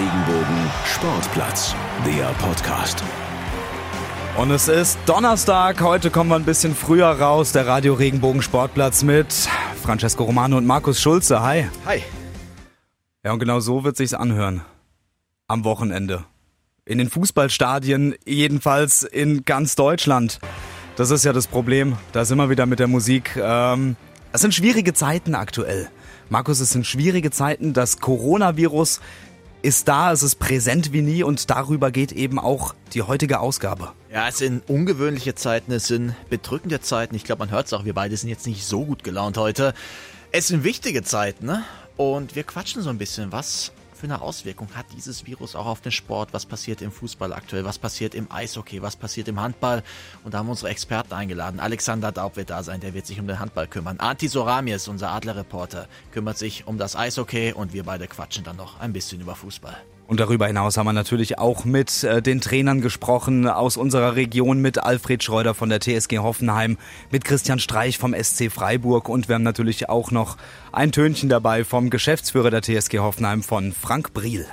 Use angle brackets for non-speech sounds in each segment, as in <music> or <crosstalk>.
Regenbogen Sportplatz, der Podcast. Und es ist Donnerstag. Heute kommen wir ein bisschen früher raus. Der Radio Regenbogen Sportplatz mit Francesco Romano und Markus Schulze. Hi. Hi. Ja, und genau so wird sich's anhören. Am Wochenende. In den Fußballstadien, jedenfalls in ganz Deutschland. Das ist ja das Problem. Da sind wir wieder mit der Musik. Ähm, es sind schwierige Zeiten aktuell. Markus, es sind schwierige Zeiten. Das Coronavirus ist da, es ist präsent wie nie und darüber geht eben auch die heutige Ausgabe. Ja, es sind ungewöhnliche Zeiten, es sind bedrückende Zeiten. Ich glaube, man hört es auch, wir beide sind jetzt nicht so gut gelaunt heute. Es sind wichtige Zeiten, ne? Und wir quatschen so ein bisschen, was für eine Auswirkung hat dieses Virus auch auf den Sport? Was passiert im Fußball aktuell? Was passiert im Eishockey? Was passiert im Handball? Und da haben wir unsere Experten eingeladen. Alexander Daub wird da sein, der wird sich um den Handball kümmern. Anti Soramies, unser Adlerreporter, kümmert sich um das Eishockey und wir beide quatschen dann noch ein bisschen über Fußball. Und darüber hinaus haben wir natürlich auch mit äh, den Trainern gesprochen aus unserer Region, mit Alfred Schreuder von der TSG Hoffenheim, mit Christian Streich vom SC Freiburg und wir haben natürlich auch noch ein Tönchen dabei vom Geschäftsführer der TSG Hoffenheim von Frank Briel.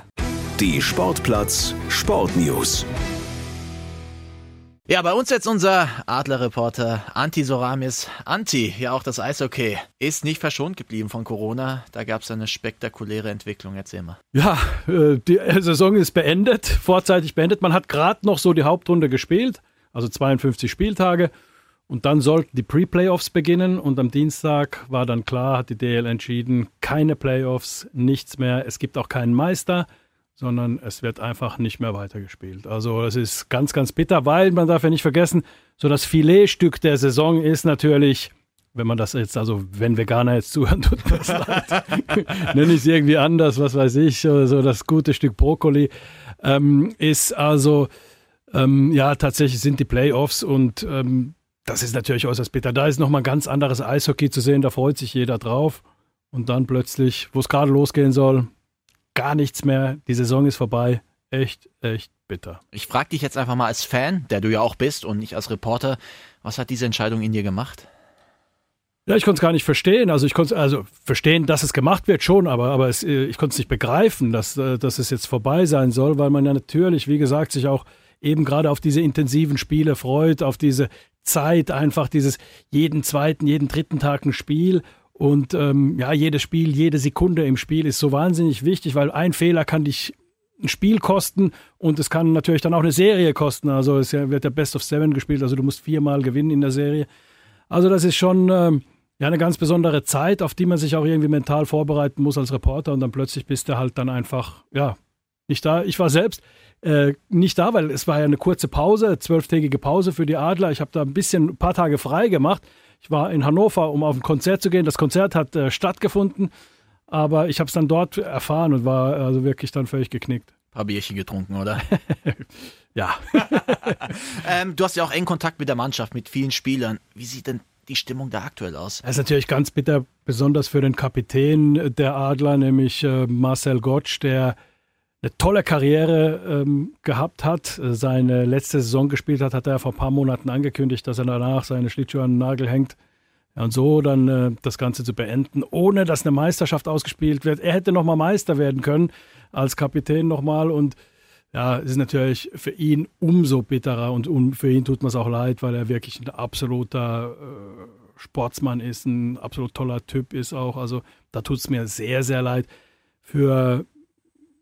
Die Sportplatz Sportnews. Ja, bei uns jetzt unser Adlerreporter Anti Soramis. Anti, ja auch das Eishockey, ist nicht verschont geblieben von Corona. Da gab es eine spektakuläre Entwicklung. Erzähl mal. Ja, äh, die Saison ist beendet, vorzeitig beendet. Man hat gerade noch so die Hauptrunde gespielt, also 52 Spieltage. Und dann sollten die Pre-Playoffs beginnen und am Dienstag war dann klar, hat die DL entschieden, keine Playoffs, nichts mehr. Es gibt auch keinen Meister sondern es wird einfach nicht mehr weitergespielt. Also es ist ganz, ganz bitter, weil man darf ja nicht vergessen, so das Filetstück der Saison ist natürlich, wenn man das jetzt, also wenn Veganer jetzt zuhören, <laughs> tut mir das leid, <laughs> nenne ich es irgendwie anders, was weiß ich, so das gute Stück Brokkoli, ähm, ist also, ähm, ja, tatsächlich sind die Playoffs und ähm, das ist natürlich äußerst bitter. Da ist nochmal ein ganz anderes Eishockey zu sehen, da freut sich jeder drauf. Und dann plötzlich, wo es gerade losgehen soll, gar nichts mehr. Die Saison ist vorbei. Echt, echt bitter. Ich frage dich jetzt einfach mal als Fan, der du ja auch bist und nicht als Reporter, was hat diese Entscheidung in dir gemacht? Ja, ich konnte es gar nicht verstehen. Also ich konnte also verstehen, dass es gemacht wird schon, aber, aber es, äh, ich konnte es nicht begreifen, dass, äh, dass es jetzt vorbei sein soll, weil man ja natürlich, wie gesagt, sich auch eben gerade auf diese intensiven Spiele freut, auf diese Zeit, einfach dieses jeden zweiten, jeden dritten Tag ein Spiel und ähm, ja, jedes Spiel, jede Sekunde im Spiel ist so wahnsinnig wichtig, weil ein Fehler kann dich ein Spiel kosten und es kann natürlich dann auch eine Serie kosten. Also es wird der Best of Seven gespielt, also du musst viermal gewinnen in der Serie. Also das ist schon ähm, ja eine ganz besondere Zeit, auf die man sich auch irgendwie mental vorbereiten muss als Reporter und dann plötzlich bist du halt dann einfach ja nicht da. Ich war selbst äh, nicht da, weil es war ja eine kurze Pause, zwölftägige Pause für die Adler. Ich habe da ein bisschen, ein paar Tage frei gemacht ich war in Hannover, um auf ein Konzert zu gehen. Das Konzert hat äh, stattgefunden, aber ich habe es dann dort erfahren und war also wirklich dann völlig geknickt. Ein paar Bierchen getrunken, oder? <laughs> ja. <laughs> ähm, du hast ja auch engen Kontakt mit der Mannschaft, mit vielen Spielern. Wie sieht denn die Stimmung da aktuell aus? Das ist natürlich ganz bitter, besonders für den Kapitän der Adler, nämlich äh, Marcel Gottsch, der eine tolle Karriere ähm, gehabt hat, äh, seine letzte Saison gespielt hat, hat er vor ein paar Monaten angekündigt, dass er danach seine Schlittschuhe an den Nagel hängt. Ja, und so dann äh, das Ganze zu beenden, ohne dass eine Meisterschaft ausgespielt wird. Er hätte nochmal Meister werden können, als Kapitän nochmal. Und ja, es ist natürlich für ihn umso bitterer und, und für ihn tut man es auch leid, weil er wirklich ein absoluter äh, Sportsmann ist, ein absolut toller Typ ist auch. Also da tut es mir sehr, sehr leid. Für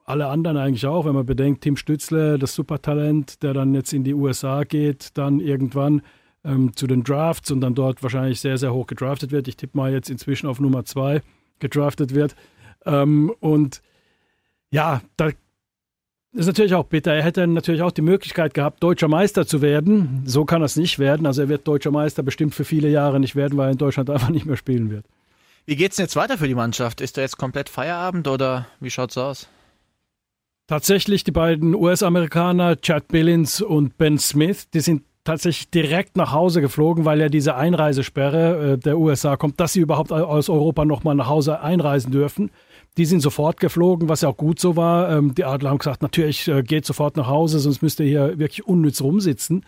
alle anderen eigentlich auch, wenn man bedenkt, Tim Stützle, das Supertalent, der dann jetzt in die USA geht, dann irgendwann ähm, zu den Drafts und dann dort wahrscheinlich sehr, sehr hoch gedraftet wird. Ich tippe mal jetzt inzwischen auf Nummer zwei gedraftet wird. Ähm, und ja, da ist natürlich auch bitter. Er hätte natürlich auch die Möglichkeit gehabt, deutscher Meister zu werden. So kann es nicht werden. Also er wird deutscher Meister bestimmt für viele Jahre nicht werden, weil er in Deutschland einfach nicht mehr spielen wird. Wie geht es jetzt weiter für die Mannschaft? Ist da jetzt komplett Feierabend oder wie schaut es aus? Tatsächlich die beiden US-Amerikaner Chad Billings und Ben Smith, die sind tatsächlich direkt nach Hause geflogen, weil ja diese Einreisesperre äh, der USA kommt, dass sie überhaupt aus Europa nochmal nach Hause einreisen dürfen. Die sind sofort geflogen, was ja auch gut so war. Ähm, die Adler haben gesagt, natürlich äh, geht sofort nach Hause, sonst müsst ihr hier wirklich unnütz rumsitzen.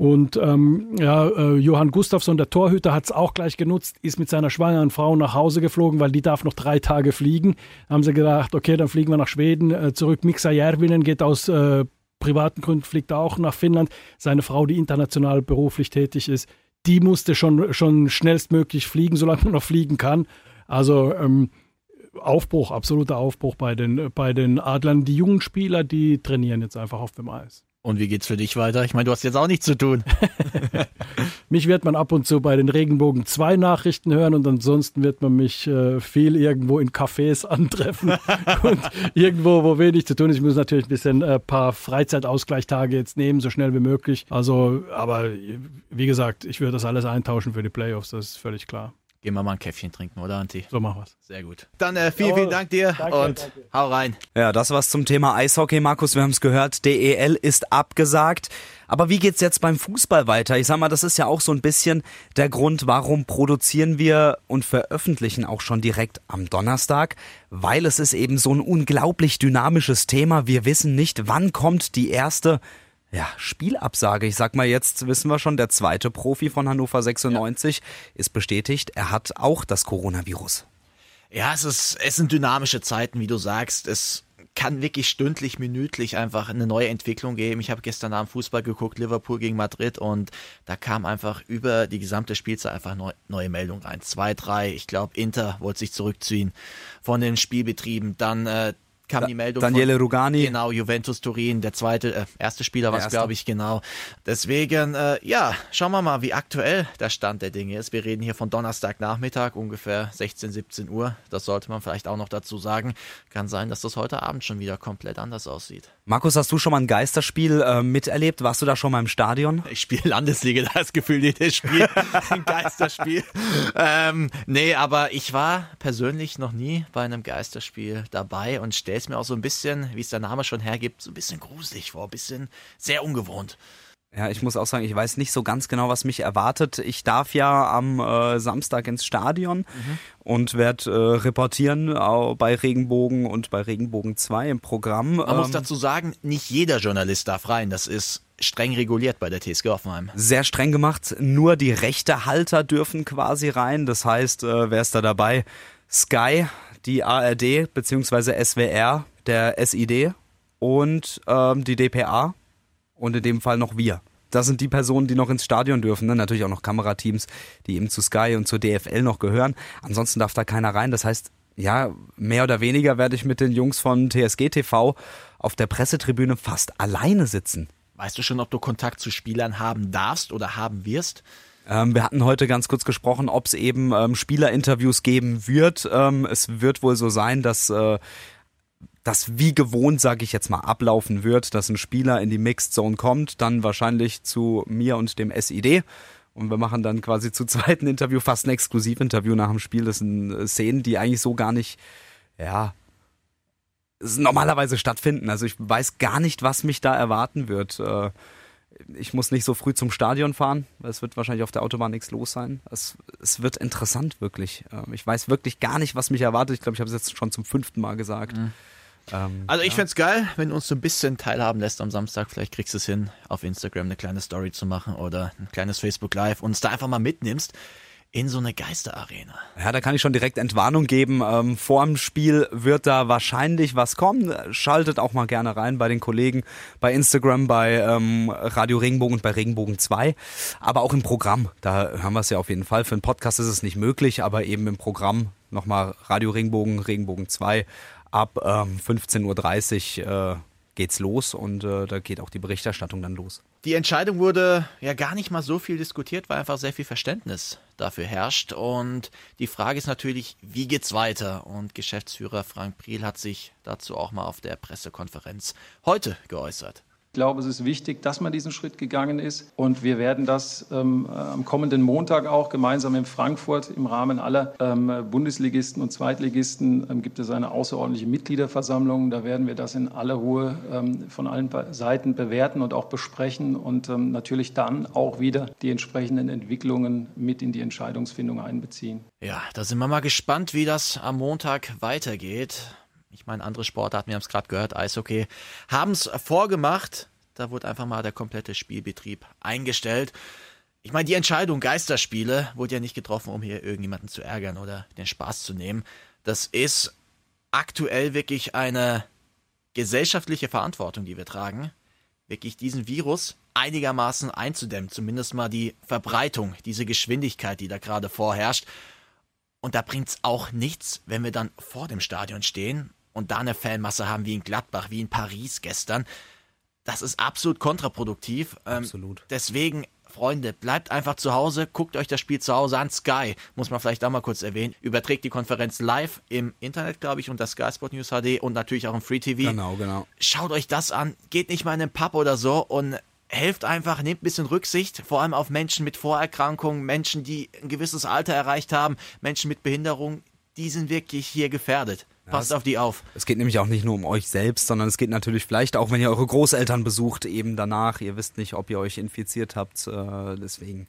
Und ähm, ja, äh, Johann Gustafsson, der Torhüter, hat es auch gleich genutzt, ist mit seiner schwangeren Frau nach Hause geflogen, weil die darf noch drei Tage fliegen. Haben sie gedacht, okay, dann fliegen wir nach Schweden äh, zurück. Miksa Järvinen geht aus äh, privaten Gründen, fliegt auch nach Finnland. Seine Frau, die international beruflich tätig ist, die musste schon, schon schnellstmöglich fliegen, solange man noch fliegen kann. Also ähm, Aufbruch, absoluter Aufbruch bei den, bei den Adlern. Die jungen Spieler, die trainieren jetzt einfach auf dem Eis. Und wie geht's für dich weiter? Ich meine, du hast jetzt auch nichts zu tun. <laughs> mich wird man ab und zu bei den Regenbogen 2 Nachrichten hören und ansonsten wird man mich äh, viel irgendwo in Cafés antreffen <laughs> und irgendwo, wo wenig zu tun ist. Ich muss natürlich ein bisschen ein äh, paar Freizeitausgleichstage jetzt nehmen, so schnell wie möglich. Also, aber wie gesagt, ich würde das alles eintauschen für die Playoffs, das ist völlig klar. Gehen wir mal ein Käffchen trinken, oder Anti? So machen wir's. Sehr gut. Dann äh, vielen, vielen Dank dir danke, und danke. hau rein. Ja, das war's zum Thema Eishockey, Markus. Wir haben es gehört, DEL ist abgesagt. Aber wie geht's jetzt beim Fußball weiter? Ich sag mal, das ist ja auch so ein bisschen der Grund, warum produzieren wir und veröffentlichen auch schon direkt am Donnerstag, weil es ist eben so ein unglaublich dynamisches Thema. Wir wissen nicht, wann kommt die erste ja, Spielabsage. Ich sag mal, jetzt wissen wir schon, der zweite Profi von Hannover 96 ja. ist bestätigt, er hat auch das Coronavirus. Ja, es ist, es sind dynamische Zeiten, wie du sagst. Es kann wirklich stündlich, minütlich einfach eine neue Entwicklung geben. Ich habe gestern Abend Fußball geguckt, Liverpool gegen Madrid und da kam einfach über die gesamte Spielzeit einfach neu, neue Meldungen rein. Zwei, drei, ich glaube, Inter wollte sich zurückziehen von den Spielbetrieben. Dann äh, kam die Meldung. Daniele von, Rugani. Genau, Juventus Turin, der zweite, äh, erste Spieler war es, glaube ich, genau. Deswegen, äh, ja, schauen wir mal, wie aktuell der Stand der Dinge ist. Wir reden hier von Donnerstagnachmittag, ungefähr 16, 17 Uhr. Das sollte man vielleicht auch noch dazu sagen. Kann sein, dass das heute Abend schon wieder komplett anders aussieht. Markus, hast du schon mal ein Geisterspiel äh, miterlebt? Warst du da schon mal im Stadion? Ich spiele Landesliga, <laughs> da das Gefühl, jedes Spiel <laughs> ein Geisterspiel. ähm, nee, aber ich war persönlich noch nie bei einem Geisterspiel dabei und stelle es mir auch so ein bisschen, wie es der Name schon hergibt, so ein bisschen gruselig vor, ein bisschen sehr ungewohnt. Ja, ich muss auch sagen, ich weiß nicht so ganz genau, was mich erwartet. Ich darf ja am äh, Samstag ins Stadion mhm. und werde äh, reportieren bei Regenbogen und bei Regenbogen 2 im Programm. Man ähm, muss dazu sagen, nicht jeder Journalist darf rein. Das ist streng reguliert bei der TSG Offenheim. Sehr streng gemacht. Nur die Rechtehalter dürfen quasi rein. Das heißt, äh, wer ist da dabei? Sky, die ARD bzw. SWR, der SID und ähm, die DPA und in dem Fall noch wir. Das sind die Personen, die noch ins Stadion dürfen. Ne? Natürlich auch noch Kamerateams, die eben zu Sky und zur DFL noch gehören. Ansonsten darf da keiner rein. Das heißt, ja, mehr oder weniger werde ich mit den Jungs von TSG TV auf der Pressetribüne fast alleine sitzen. Weißt du schon, ob du Kontakt zu Spielern haben darfst oder haben wirst? Ähm, wir hatten heute ganz kurz gesprochen, ob es eben ähm, Spielerinterviews geben wird. Ähm, es wird wohl so sein, dass äh, das wie gewohnt, sage ich jetzt mal, ablaufen wird, dass ein Spieler in die Mixed Zone kommt, dann wahrscheinlich zu mir und dem SID. Und wir machen dann quasi zu zweiten Interview, fast ein Exklusivinterview nach dem Spiel. Das sind äh, Szenen, die eigentlich so gar nicht, ja, normalerweise stattfinden. Also ich weiß gar nicht, was mich da erwarten wird. Äh, ich muss nicht so früh zum Stadion fahren. Es wird wahrscheinlich auf der Autobahn nichts los sein. Es, es wird interessant, wirklich. Ähm, ich weiß wirklich gar nicht, was mich erwartet. Ich glaube, ich habe es jetzt schon zum fünften Mal gesagt. Mhm. Ähm, also ich ja. fände es geil, wenn du uns so ein bisschen teilhaben lässt am Samstag. Vielleicht kriegst du es hin, auf Instagram eine kleine Story zu machen oder ein kleines Facebook Live und uns da einfach mal mitnimmst in so eine Geisterarena. Ja, da kann ich schon direkt Entwarnung geben. Ähm, vor dem Spiel wird da wahrscheinlich was kommen. Schaltet auch mal gerne rein bei den Kollegen bei Instagram, bei ähm, Radio Regenbogen und bei Regenbogen 2. Aber auch im Programm. Da hören wir es ja auf jeden Fall. Für einen Podcast ist es nicht möglich, aber eben im Programm nochmal Radio Regenbogen, Regenbogen 2 ab ähm, 15.30 Uhr. Äh, geht's los und äh, da geht auch die Berichterstattung dann los. Die Entscheidung wurde ja gar nicht mal so viel diskutiert, weil einfach sehr viel Verständnis dafür herrscht. Und die Frage ist natürlich, wie geht's weiter? Und Geschäftsführer Frank Priel hat sich dazu auch mal auf der Pressekonferenz heute geäußert. Ich glaube, es ist wichtig, dass man diesen Schritt gegangen ist. Und wir werden das ähm, am kommenden Montag auch gemeinsam in Frankfurt im Rahmen aller ähm, Bundesligisten und Zweitligisten ähm, gibt es eine außerordentliche Mitgliederversammlung. Da werden wir das in aller Ruhe ähm, von allen Seiten bewerten und auch besprechen und ähm, natürlich dann auch wieder die entsprechenden Entwicklungen mit in die Entscheidungsfindung einbeziehen. Ja, da sind wir mal gespannt, wie das am Montag weitergeht. Ich meine, andere Sportarten, wir haben es gerade gehört, Eishockey, haben es vorgemacht, Da wurde einfach mal der komplette Spielbetrieb eingestellt. Ich meine, die Entscheidung Geisterspiele wurde ja nicht getroffen, um hier irgendjemanden zu ärgern oder den Spaß zu nehmen. Das ist aktuell wirklich eine gesellschaftliche Verantwortung, die wir tragen, wirklich diesen Virus einigermaßen einzudämmen, zumindest mal die Verbreitung, diese Geschwindigkeit, die da gerade vorherrscht. Und da bringt es auch nichts, wenn wir dann vor dem Stadion stehen und da eine Fanmasse haben wie in Gladbach, wie in Paris gestern. Das ist absolut kontraproduktiv. Ähm, absolut. deswegen Freunde, bleibt einfach zu Hause, guckt euch das Spiel zu Hause an. Sky, muss man vielleicht da mal kurz erwähnen, überträgt die Konferenz live im Internet, glaube ich, unter Sky Sport News HD und natürlich auch im Free TV. Genau, genau. Schaut euch das an, geht nicht mal in den Pub oder so und helft einfach, nehmt ein bisschen Rücksicht, vor allem auf Menschen mit Vorerkrankungen, Menschen, die ein gewisses Alter erreicht haben, Menschen mit Behinderung, die sind wirklich hier gefährdet. Passt auf die auf. Es geht nämlich auch nicht nur um euch selbst, sondern es geht natürlich vielleicht auch, wenn ihr eure Großeltern besucht, eben danach. Ihr wisst nicht, ob ihr euch infiziert habt. Äh, deswegen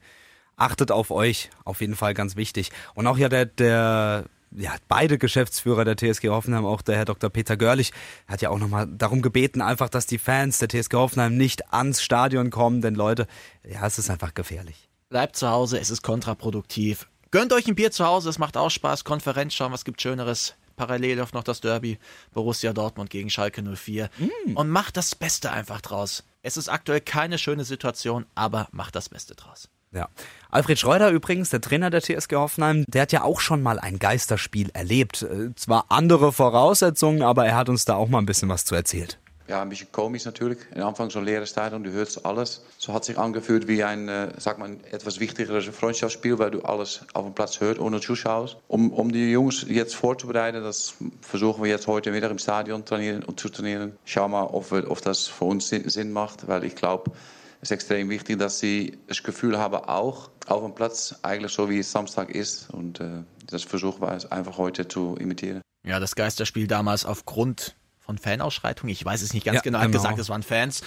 achtet auf euch. Auf jeden Fall ganz wichtig. Und auch ja der, der ja, beide Geschäftsführer der TSG Hoffenheim, auch der Herr Dr. Peter Görlich, hat ja auch nochmal darum gebeten, einfach, dass die Fans der TSG Hoffenheim nicht ans Stadion kommen, denn Leute, ja, es ist einfach gefährlich. Bleibt zu Hause, es ist kontraproduktiv. Gönnt euch ein Bier zu Hause, es macht auch Spaß. Konferenz schauen, was gibt Schöneres. Parallel läuft noch das Derby Borussia Dortmund gegen Schalke 04. Mm. Und macht das Beste einfach draus. Es ist aktuell keine schöne Situation, aber macht das Beste draus. Ja. Alfred Schreuder übrigens, der Trainer der TSG Hoffenheim, der hat ja auch schon mal ein Geisterspiel erlebt. Äh, zwar andere Voraussetzungen, aber er hat uns da auch mal ein bisschen was zu erzählt. Ja, ein bisschen komisch natürlich. In Anfang so leere Stadion, du hörst alles. So hat sich angefühlt wie ein, äh, sag mal, etwas wichtigeres Freundschaftsspiel, weil du alles auf dem Platz hörst, ohne Zuschauer. Um, um die Jungs jetzt vorzubereiten, das versuchen wir jetzt heute wieder im Stadion trainieren und zu trainieren. Schau mal, ob, wir, ob das für uns Sinn macht, weil ich glaube, es ist extrem wichtig, dass sie das Gefühl haben, auch auf dem Platz, eigentlich so wie es Samstag ist. Und äh, das versuchen wir einfach heute zu imitieren. Ja, das Geisterspiel damals aufgrund von Fanausschreitungen. Ich weiß es nicht ganz ja, genau. Er hat genau. gesagt, es waren Fans.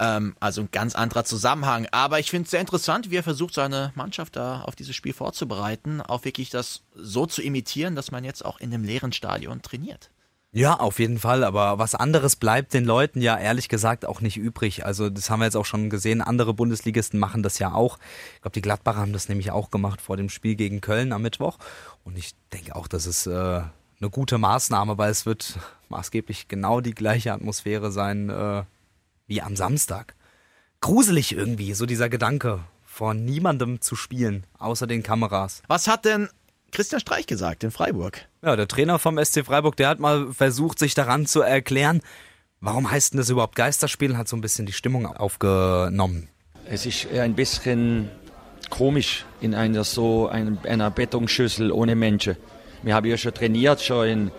Ähm, also ein ganz anderer Zusammenhang. Aber ich finde es sehr interessant, wie er versucht, seine Mannschaft da auf dieses Spiel vorzubereiten, auch wirklich das so zu imitieren, dass man jetzt auch in dem leeren Stadion trainiert. Ja, auf jeden Fall, aber was anderes bleibt den Leuten ja ehrlich gesagt auch nicht übrig. Also das haben wir jetzt auch schon gesehen, andere Bundesligisten machen das ja auch. Ich glaube, die Gladbacher haben das nämlich auch gemacht vor dem Spiel gegen Köln am Mittwoch. Und ich denke auch, das ist äh, eine gute Maßnahme, weil es wird maßgeblich genau die gleiche Atmosphäre sein äh, wie am Samstag. Gruselig irgendwie, so dieser Gedanke, vor niemandem zu spielen, außer den Kameras. Was hat denn Christian Streich gesagt in Freiburg. Ja, der Trainer vom SC Freiburg, der hat mal versucht, sich daran zu erklären, warum heißt denn das überhaupt Geisterspiel, hat so ein bisschen die Stimmung aufgenommen. Es ist ein bisschen komisch in einer so einer Betonschüssel ohne Menschen. Wir haben ja schon trainiert, schon in,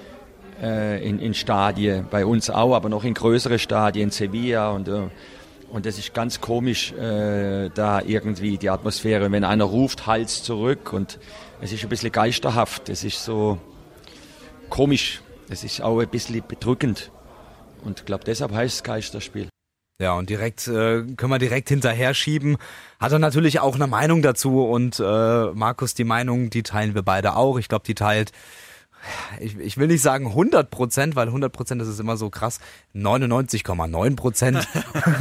äh, in, in Stadien, bei uns auch, aber noch in größere Stadien, in Sevilla und äh, und das ist ganz komisch, äh, da irgendwie die Atmosphäre. Wenn einer ruft, Hals zurück und es ist ein bisschen geisterhaft. Es ist so komisch. Es ist auch ein bisschen bedrückend. Und ich glaube, deshalb heißt es Geisterspiel. Ja, und direkt äh, können wir direkt hinterher schieben. Hat er natürlich auch eine Meinung dazu und äh, Markus, die Meinung, die teilen wir beide auch. Ich glaube, die teilt ich, ich will nicht sagen 100 Prozent, weil 100 Prozent ist immer so krass. 99,9 Prozent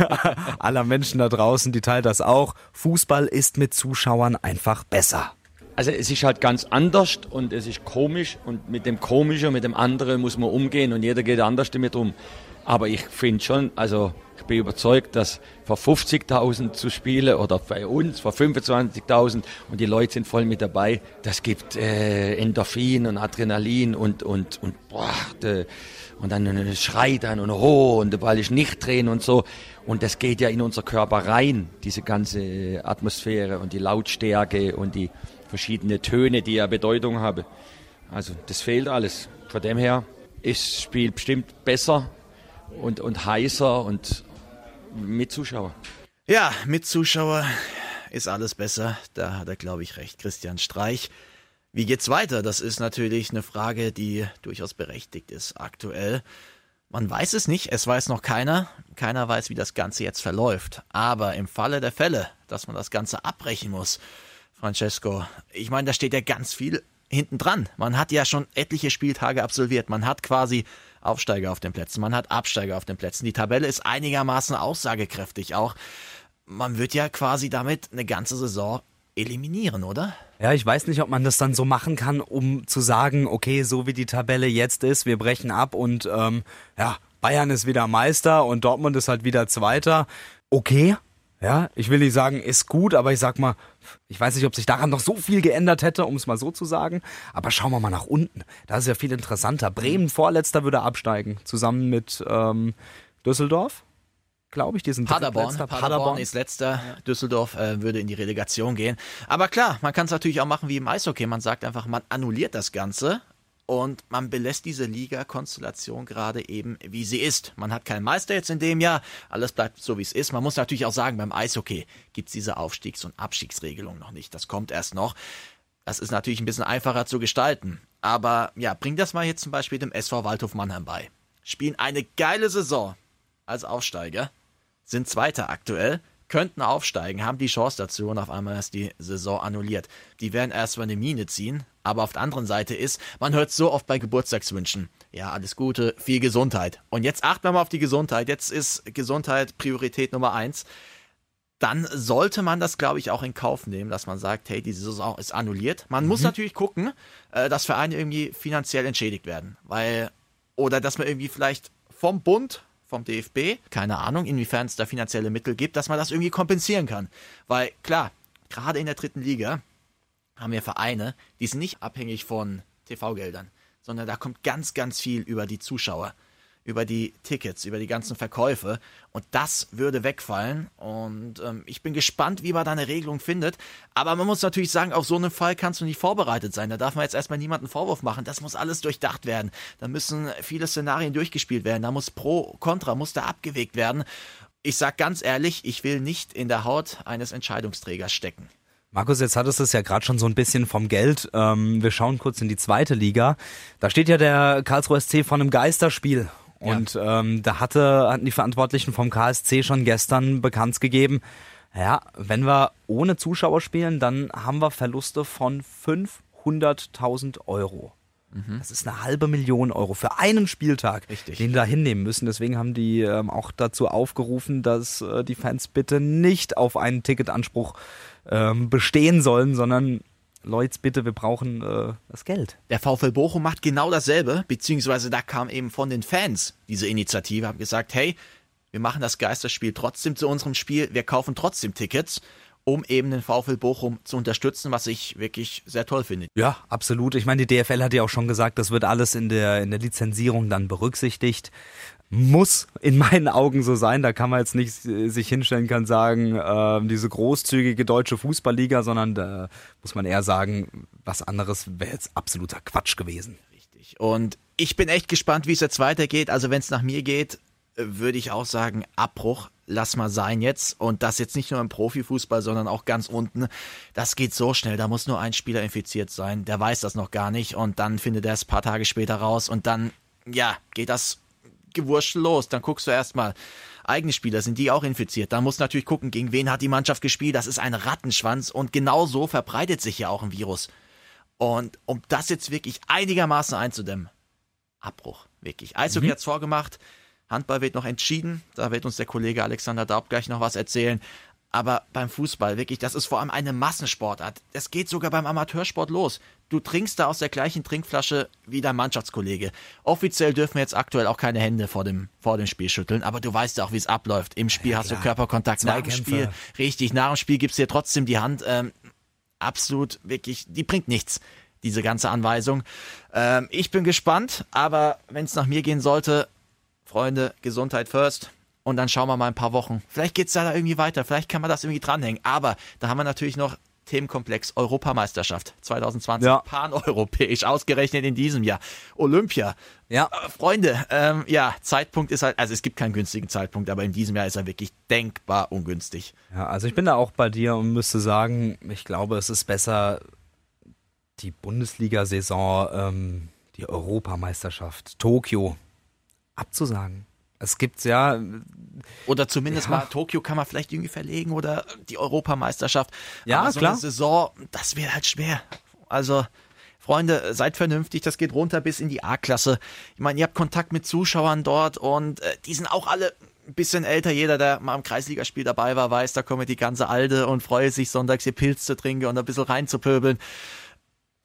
<laughs> aller Menschen da draußen, die teilt das auch. Fußball ist mit Zuschauern einfach besser. Also es ist halt ganz anders und es ist komisch und mit dem Komischen, mit dem anderen muss man umgehen und jeder geht anders damit um. Aber ich finde schon, also ich bin überzeugt, dass vor 50.000 zu spielen oder bei uns vor 25.000 und die Leute sind voll mit dabei, das gibt äh, Endorphin und Adrenalin und, und, und, boah, de, und dann schreit dann und ho und der Ball ist nicht drehen und so. Und das geht ja in unser Körper rein, diese ganze Atmosphäre und die Lautstärke und die verschiedenen Töne, die ja Bedeutung haben. Also das fehlt alles. Von dem her ist das Spiel bestimmt besser und, und heißer und mit Zuschauer. Ja, mit Zuschauer ist alles besser. Da hat er, glaube ich, recht, Christian Streich. Wie geht's weiter? Das ist natürlich eine Frage, die durchaus berechtigt ist aktuell. Man weiß es nicht, es weiß noch keiner. Keiner weiß, wie das Ganze jetzt verläuft. Aber im Falle der Fälle, dass man das Ganze abbrechen muss, Francesco, ich meine, da steht ja ganz viel hinten dran. Man hat ja schon etliche Spieltage absolviert. Man hat quasi Aufsteiger auf den Plätzen, man hat Absteiger auf den Plätzen. Die Tabelle ist einigermaßen aussagekräftig auch. Man wird ja quasi damit eine ganze Saison eliminieren, oder? Ja, ich weiß nicht, ob man das dann so machen kann, um zu sagen, okay, so wie die Tabelle jetzt ist, wir brechen ab und ähm, ja, Bayern ist wieder Meister und Dortmund ist halt wieder Zweiter. Okay, ja, ich will nicht sagen, ist gut, aber ich sag mal, ich weiß nicht, ob sich daran noch so viel geändert hätte, um es mal so zu sagen. Aber schauen wir mal nach unten. Da ist ja viel interessanter. Bremen vorletzter würde absteigen, zusammen mit ähm, Düsseldorf glaube ich. Die sind Paderborn. Paderborn. Paderborn ist letzter. Düsseldorf äh, würde in die Relegation gehen. Aber klar, man kann es natürlich auch machen wie im Eishockey. Man sagt einfach, man annulliert das Ganze und man belässt diese Liga-Konstellation gerade eben, wie sie ist. Man hat keinen Meister jetzt in dem Jahr, alles bleibt so, wie es ist. Man muss natürlich auch sagen, beim Eishockey gibt es diese Aufstiegs- und Abstiegsregelung noch nicht. Das kommt erst noch. Das ist natürlich ein bisschen einfacher zu gestalten. Aber ja, bring das mal jetzt zum Beispiel dem SV Waldhof Mannheim bei. Spielen eine geile Saison als Aufsteiger, sind Zweiter aktuell, könnten aufsteigen, haben die Chance dazu und auf einmal ist die Saison annulliert. Die werden erstmal eine Mine ziehen, aber auf der anderen Seite ist, man hört so oft bei Geburtstagswünschen, ja, alles Gute, viel Gesundheit. Und jetzt achten wir mal auf die Gesundheit. Jetzt ist Gesundheit Priorität Nummer eins. Dann sollte man das, glaube ich, auch in Kauf nehmen, dass man sagt, hey, diese Saison ist annulliert. Man mhm. muss natürlich gucken, äh, dass Vereine irgendwie finanziell entschädigt werden. Weil, oder dass man irgendwie vielleicht vom Bund vom DFB, keine Ahnung, inwiefern es da finanzielle Mittel gibt, dass man das irgendwie kompensieren kann. Weil klar, gerade in der dritten Liga haben wir Vereine, die sind nicht abhängig von TV-Geldern, sondern da kommt ganz, ganz viel über die Zuschauer über die Tickets, über die ganzen Verkäufe. Und das würde wegfallen. Und ähm, ich bin gespannt, wie man da eine Regelung findet. Aber man muss natürlich sagen, auf so einen Fall kannst du nicht vorbereitet sein. Da darf man jetzt erstmal niemanden Vorwurf machen. Das muss alles durchdacht werden. Da müssen viele Szenarien durchgespielt werden. Da muss Pro, Contra, muss da abgewegt werden. Ich sag ganz ehrlich, ich will nicht in der Haut eines Entscheidungsträgers stecken. Markus, jetzt hattest du es ja gerade schon so ein bisschen vom Geld. Ähm, wir schauen kurz in die zweite Liga. Da steht ja der Karlsruhe SC vor einem Geisterspiel und ja. ähm, da hatte, hatten die Verantwortlichen vom KSC schon gestern bekannt gegeben, ja, wenn wir ohne Zuschauer spielen, dann haben wir Verluste von 500.000 Euro. Mhm. Das ist eine halbe Million Euro für einen Spieltag, Richtig. den da hinnehmen müssen. Deswegen haben die ähm, auch dazu aufgerufen, dass äh, die Fans bitte nicht auf einen Ticketanspruch ähm, bestehen sollen, sondern Leute, bitte, wir brauchen äh, das Geld. Der VfL Bochum macht genau dasselbe, beziehungsweise da kam eben von den Fans diese Initiative, haben gesagt, hey, wir machen das Geisterspiel trotzdem zu unserem Spiel, wir kaufen trotzdem Tickets um eben den VfL Bochum zu unterstützen, was ich wirklich sehr toll finde. Ja, absolut. Ich meine, die DFL hat ja auch schon gesagt, das wird alles in der, in der Lizenzierung dann berücksichtigt muss in meinen Augen so sein. Da kann man jetzt nicht äh, sich hinstellen kann sagen, äh, diese großzügige deutsche Fußballliga, sondern da muss man eher sagen, was anderes wäre jetzt absoluter Quatsch gewesen. Richtig. Und ich bin echt gespannt, wie es jetzt weitergeht. Also wenn es nach mir geht, würde ich auch sagen, Abbruch, lass mal sein jetzt. Und das jetzt nicht nur im Profifußball, sondern auch ganz unten. Das geht so schnell. Da muss nur ein Spieler infiziert sein. Der weiß das noch gar nicht. Und dann findet er es ein paar Tage später raus. Und dann, ja, geht das Gewurschtel los. Dann guckst du erstmal, eigene Spieler, sind die auch infiziert? Dann musst du natürlich gucken, gegen wen hat die Mannschaft gespielt. Das ist ein Rattenschwanz und genau so verbreitet sich ja auch ein Virus. Und um das jetzt wirklich einigermaßen einzudämmen, Abbruch, wirklich. Eishockey mhm. hat's vorgemacht, Handball wird noch entschieden, da wird uns der Kollege Alexander Daub gleich noch was erzählen. Aber beim Fußball, wirklich, das ist vor allem eine Massensportart. Das geht sogar beim Amateursport los. Du trinkst da aus der gleichen Trinkflasche wie dein Mannschaftskollege. Offiziell dürfen wir jetzt aktuell auch keine Hände vor dem, vor dem Spiel schütteln, aber du weißt ja auch, wie es abläuft. Im Spiel ja, hast du Körperkontakt, nach dem Spiel, richtig, nach dem Spiel gibst du dir trotzdem die Hand. Ähm, absolut, wirklich, die bringt nichts, diese ganze Anweisung. Ähm, ich bin gespannt, aber wenn es nach mir gehen sollte, Freunde, Gesundheit first und dann schauen wir mal ein paar Wochen. Vielleicht geht es da irgendwie weiter, vielleicht kann man das irgendwie dranhängen. Aber da haben wir natürlich noch Themenkomplex Europameisterschaft 2020, ja. paneuropäisch, ausgerechnet in diesem Jahr. Olympia. Ja. Äh, Freunde, ähm, ja, Zeitpunkt ist halt, also es gibt keinen günstigen Zeitpunkt, aber in diesem Jahr ist er wirklich denkbar ungünstig. Ja, also ich bin da auch bei dir und müsste sagen, ich glaube, es ist besser, die Bundesliga-Saison, ähm, die Europameisterschaft, Tokio abzusagen. Es gibt ja. Oder zumindest ja. mal Tokio kann man vielleicht irgendwie verlegen oder die Europameisterschaft. Ja, Aber so klar. Eine Saison, das wäre halt schwer. Also Freunde, seid vernünftig, das geht runter bis in die A-Klasse. Ich meine, ihr habt Kontakt mit Zuschauern dort und äh, die sind auch alle ein bisschen älter. Jeder, der mal im Kreisligaspiel dabei war, weiß, da kommen die ganze Alte und freue sich sonntags ihr Pilz zu trinken und ein bisschen reinzupöbeln.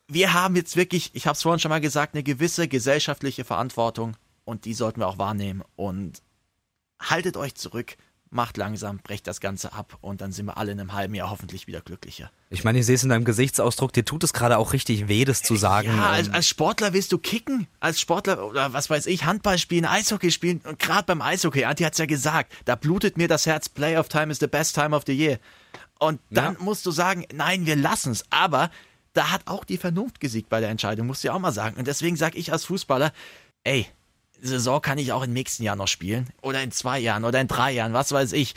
Wir haben jetzt wirklich, ich habe es vorhin schon mal gesagt, eine gewisse gesellschaftliche Verantwortung und die sollten wir auch wahrnehmen. Und haltet euch zurück macht langsam, brecht das Ganze ab und dann sind wir alle in einem halben Jahr hoffentlich wieder glücklicher. Ich meine, ich sehe es in deinem Gesichtsausdruck, dir tut es gerade auch richtig weh, das zu sagen. Ja, als, als, Sportler willst du kicken, als Sportler oder was weiß ich, Handball spielen, Eishockey spielen und gerade beim Eishockey, Anti hat es ja gesagt, da blutet mir das Herz, Playoff Time is the best time of the year. Und dann ja. musst du sagen, nein, wir lassen es, aber da hat auch die Vernunft gesiegt bei der Entscheidung, musst du ja auch mal sagen. Und deswegen sage ich als Fußballer, ey, Saison kann ich auch im nächsten Jahr noch spielen. Oder in zwei Jahren oder in drei Jahren, was weiß ich.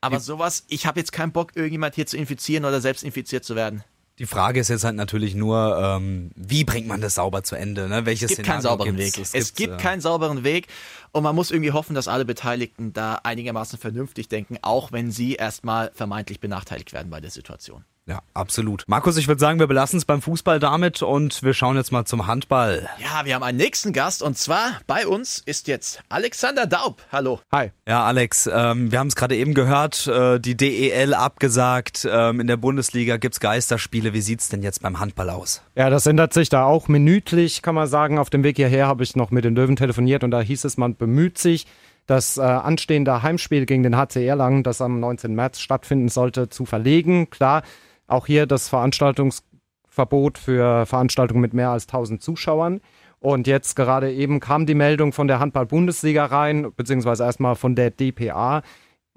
Aber sowas, ich habe jetzt keinen Bock, irgendjemand hier zu infizieren oder selbst infiziert zu werden. Die Frage ist jetzt halt natürlich nur, ähm, wie bringt man das sauber zu Ende? Ne? Welches es gibt keinen sauberen Weg. Es, es gibt äh, keinen sauberen Weg und man muss irgendwie hoffen, dass alle Beteiligten da einigermaßen vernünftig denken, auch wenn sie erstmal vermeintlich benachteiligt werden bei der Situation. Ja, absolut. Markus, ich würde sagen, wir belassen es beim Fußball damit und wir schauen jetzt mal zum Handball. Ja, wir haben einen nächsten Gast und zwar bei uns ist jetzt Alexander Daub. Hallo. Hi. Ja, Alex, ähm, wir haben es gerade eben gehört, äh, die DEL abgesagt. Ähm, in der Bundesliga gibt es Geisterspiele. Wie sieht es denn jetzt beim Handball aus? Ja, das ändert sich da auch minütlich, kann man sagen. Auf dem Weg hierher habe ich noch mit den Löwen telefoniert und da hieß es, man bemüht sich das äh, anstehende Heimspiel gegen den HC Erlangen, das am 19. März stattfinden sollte, zu verlegen. Klar, auch hier das Veranstaltungsverbot für Veranstaltungen mit mehr als 1000 Zuschauern. Und jetzt gerade eben kam die Meldung von der Handball-Bundesliga rein, beziehungsweise erstmal von der DPA,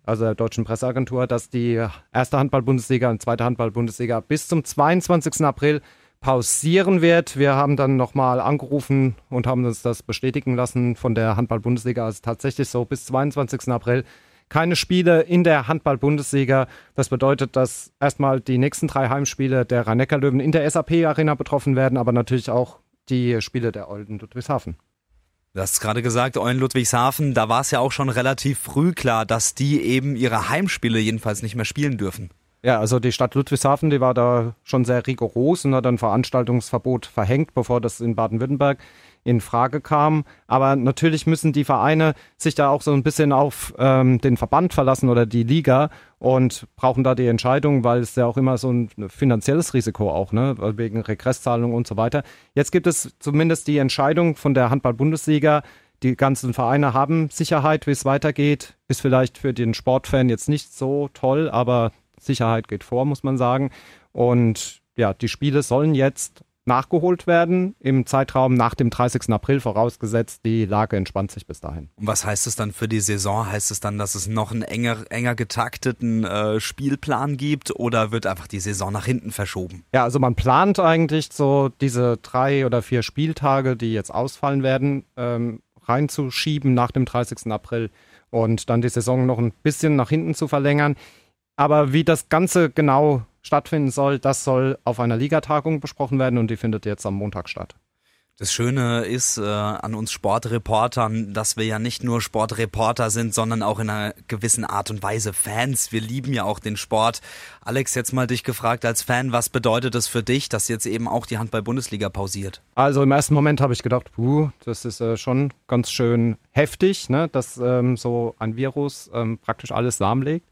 also der Deutschen Presseagentur, dass die erste Handball-Bundesliga und zweite Handball-Bundesliga bis zum 22. April pausieren wird. Wir haben dann nochmal angerufen und haben uns das bestätigen lassen von der Handball-Bundesliga. Also tatsächlich so bis 22. April keine Spiele in der Handball-Bundesliga. Das bedeutet, dass erstmal die nächsten drei Heimspiele der Rhein-Neckar-Löwen in der SAP-Arena betroffen werden, aber natürlich auch die Spiele der Olden Ludwigshafen. Du hast gerade gesagt, Eulen Ludwigshafen, da war es ja auch schon relativ früh klar, dass die eben ihre Heimspiele jedenfalls nicht mehr spielen dürfen. Ja, also die Stadt Ludwigshafen, die war da schon sehr rigoros und hat ein Veranstaltungsverbot verhängt, bevor das in Baden-Württemberg in Frage kam. Aber natürlich müssen die Vereine sich da auch so ein bisschen auf ähm, den Verband verlassen oder die Liga und brauchen da die Entscheidung, weil es ja auch immer so ein finanzielles Risiko auch, ne, wegen Regresszahlungen und so weiter. Jetzt gibt es zumindest die Entscheidung von der Handball-Bundesliga, die ganzen Vereine haben Sicherheit, wie es weitergeht. Ist vielleicht für den Sportfan jetzt nicht so toll, aber Sicherheit geht vor, muss man sagen. Und ja, die Spiele sollen jetzt nachgeholt werden im Zeitraum nach dem 30. April, vorausgesetzt, die Lage entspannt sich bis dahin. Und was heißt es dann für die Saison? Heißt es dann, dass es noch einen enger, enger getakteten äh, Spielplan gibt oder wird einfach die Saison nach hinten verschoben? Ja, also man plant eigentlich so diese drei oder vier Spieltage, die jetzt ausfallen werden, ähm, reinzuschieben nach dem 30. April und dann die Saison noch ein bisschen nach hinten zu verlängern. Aber wie das Ganze genau stattfinden soll, das soll auf einer Ligatagung besprochen werden und die findet jetzt am Montag statt. Das Schöne ist äh, an uns Sportreportern, dass wir ja nicht nur Sportreporter sind, sondern auch in einer gewissen Art und Weise Fans. Wir lieben ja auch den Sport. Alex, jetzt mal dich gefragt als Fan, was bedeutet es für dich, dass jetzt eben auch die Handball-Bundesliga pausiert? Also im ersten Moment habe ich gedacht, puh, das ist äh, schon ganz schön heftig, ne, dass ähm, so ein Virus ähm, praktisch alles lahmlegt.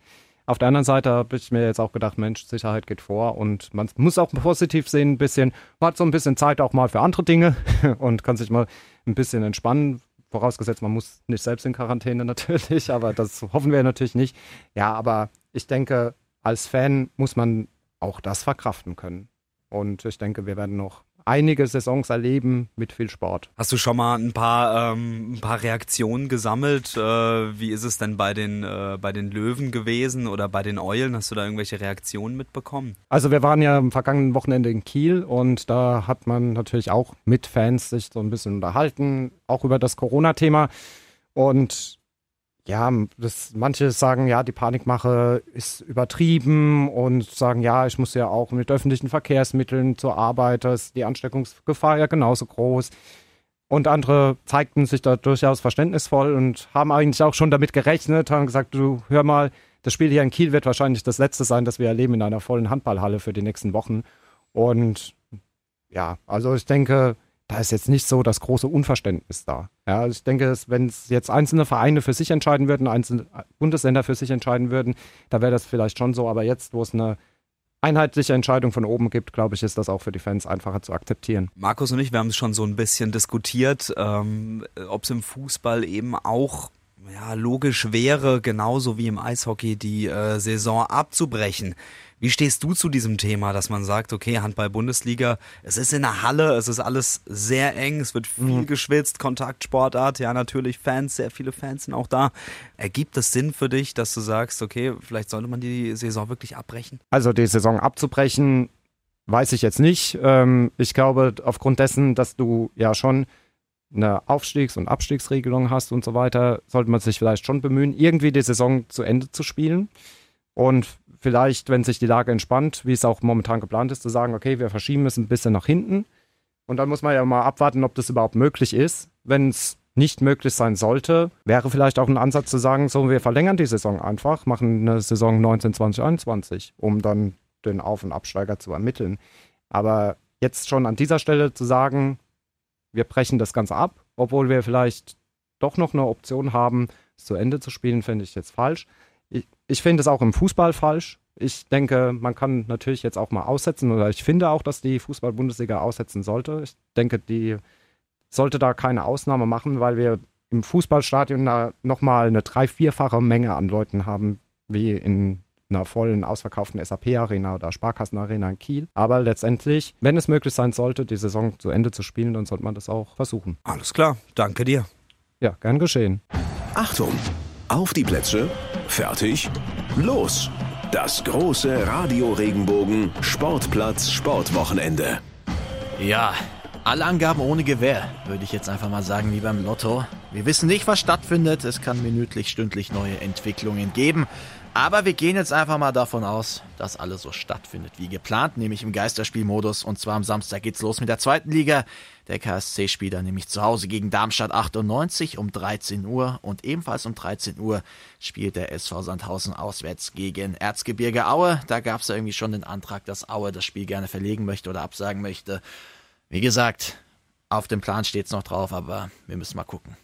Auf der anderen Seite habe ich mir jetzt auch gedacht, Mensch, Sicherheit geht vor und man muss auch positiv sehen, ein bisschen. Man hat so ein bisschen Zeit auch mal für andere Dinge <laughs> und kann sich mal ein bisschen entspannen. Vorausgesetzt, man muss nicht selbst in Quarantäne <laughs> natürlich, aber das hoffen wir natürlich nicht. Ja, aber ich denke, als Fan muss man auch das verkraften können. Und ich denke, wir werden noch einige Saisons erleben mit viel Sport. Hast du schon mal ein paar, ähm, ein paar Reaktionen gesammelt? Äh, wie ist es denn bei den, äh, bei den Löwen gewesen oder bei den Eulen? Hast du da irgendwelche Reaktionen mitbekommen? Also wir waren ja am vergangenen Wochenende in Kiel und da hat man natürlich auch mit Fans sich so ein bisschen unterhalten, auch über das Corona-Thema. Und ja, das, manche sagen, ja, die Panikmache ist übertrieben und sagen, ja, ich muss ja auch mit öffentlichen Verkehrsmitteln zur Arbeit, da ist die Ansteckungsgefahr ja genauso groß. Und andere zeigten sich da durchaus verständnisvoll und haben eigentlich auch schon damit gerechnet, haben gesagt, du hör mal, das Spiel hier in Kiel wird wahrscheinlich das letzte sein, das wir erleben in einer vollen Handballhalle für die nächsten Wochen. Und ja, also ich denke, da ist jetzt nicht so das große Unverständnis da. Ja, ich denke, wenn es jetzt einzelne Vereine für sich entscheiden würden, einzelne Bundesländer für sich entscheiden würden, da wäre das vielleicht schon so. Aber jetzt, wo es eine einheitliche Entscheidung von oben gibt, glaube ich, ist das auch für die Fans einfacher zu akzeptieren. Markus und ich, wir haben es schon so ein bisschen diskutiert, ähm, ob es im Fußball eben auch ja, logisch wäre, genauso wie im Eishockey, die äh, Saison abzubrechen. Wie stehst du zu diesem Thema, dass man sagt, okay, Handball-Bundesliga, es ist in der Halle, es ist alles sehr eng, es wird viel mhm. geschwitzt, Kontaktsportart, ja natürlich Fans, sehr viele Fans sind auch da. Ergibt es Sinn für dich, dass du sagst, okay, vielleicht sollte man die Saison wirklich abbrechen? Also die Saison abzubrechen, weiß ich jetzt nicht. Ähm, ich glaube, aufgrund dessen, dass du ja schon eine Aufstiegs- und Abstiegsregelung hast und so weiter, sollte man sich vielleicht schon bemühen, irgendwie die Saison zu Ende zu spielen. Und vielleicht, wenn sich die Lage entspannt, wie es auch momentan geplant ist, zu sagen, okay, wir verschieben es ein bisschen nach hinten. Und dann muss man ja mal abwarten, ob das überhaupt möglich ist. Wenn es nicht möglich sein sollte, wäre vielleicht auch ein Ansatz zu sagen, so, wir verlängern die Saison einfach, machen eine Saison 19, 20, 21, um dann den Auf- und Absteiger zu ermitteln. Aber jetzt schon an dieser Stelle zu sagen, wir brechen das Ganze ab, obwohl wir vielleicht doch noch eine Option haben, es zu Ende zu spielen, finde ich jetzt falsch. Ich, finde es auch im Fußball falsch. Ich denke, man kann natürlich jetzt auch mal aussetzen oder ich finde auch, dass die Fußball-Bundesliga aussetzen sollte. Ich denke, die sollte da keine Ausnahme machen, weil wir im Fußballstadion da nochmal eine drei-, vierfache Menge an Leuten haben, wie in einer vollen, ausverkauften SAP-Arena oder Sparkassen-Arena in Kiel. Aber letztendlich, wenn es möglich sein sollte, die Saison zu Ende zu spielen, dann sollte man das auch versuchen. Alles klar, danke dir. Ja, gern geschehen. Achtung, auf die Plätze, fertig, los! Das große Radio Regenbogen Sportplatz Sportwochenende. Ja, alle Angaben ohne Gewehr, würde ich jetzt einfach mal sagen, wie beim Lotto. Wir wissen nicht, was stattfindet. Es kann minütlich, stündlich neue Entwicklungen geben. Aber wir gehen jetzt einfach mal davon aus, dass alles so stattfindet wie geplant, nämlich im Geisterspielmodus. Und zwar am Samstag geht's los mit der zweiten Liga. Der KSC spielt dann nämlich zu Hause gegen Darmstadt 98 um 13 Uhr. Und ebenfalls um 13 Uhr spielt der SV Sandhausen auswärts gegen Erzgebirge Aue. Da gab's ja irgendwie schon den Antrag, dass Aue das Spiel gerne verlegen möchte oder absagen möchte. Wie gesagt, auf dem Plan steht's noch drauf, aber wir müssen mal gucken.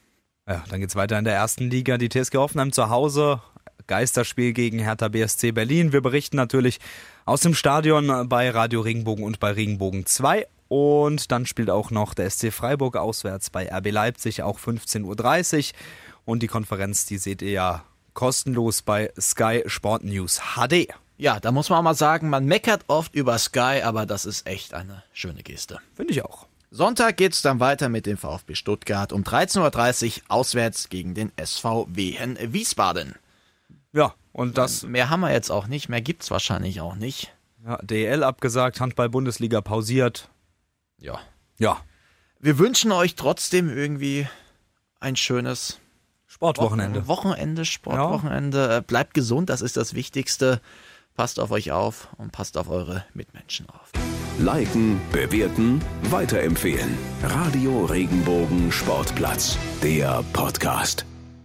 Ja, dann geht's weiter in der ersten Liga. Die TSG Hoffenheim zu Hause Geisterspiel gegen Hertha BSC Berlin. Wir berichten natürlich aus dem Stadion bei Radio Regenbogen und bei Regenbogen 2. Und dann spielt auch noch der SC Freiburg auswärts bei RB Leipzig, auch 15.30 Uhr. Und die Konferenz, die seht ihr ja kostenlos bei Sky Sport News HD. Ja, da muss man auch mal sagen, man meckert oft über Sky, aber das ist echt eine schöne Geste. Finde ich auch. Sonntag geht's dann weiter mit dem VfB Stuttgart um 13.30 Uhr auswärts gegen den SV Wehen Wiesbaden. Ja, und das. Mehr haben wir jetzt auch nicht, mehr gibt's wahrscheinlich auch nicht. Ja, DL abgesagt, Handball-Bundesliga pausiert. Ja. Ja. Wir wünschen euch trotzdem irgendwie ein schönes Sportwochenende. Wochenende, Sportwochenende. Ja. Bleibt gesund, das ist das Wichtigste. Passt auf euch auf und passt auf eure Mitmenschen auf. Liken, bewerten, weiterempfehlen. Radio Regenbogen Sportplatz, der Podcast.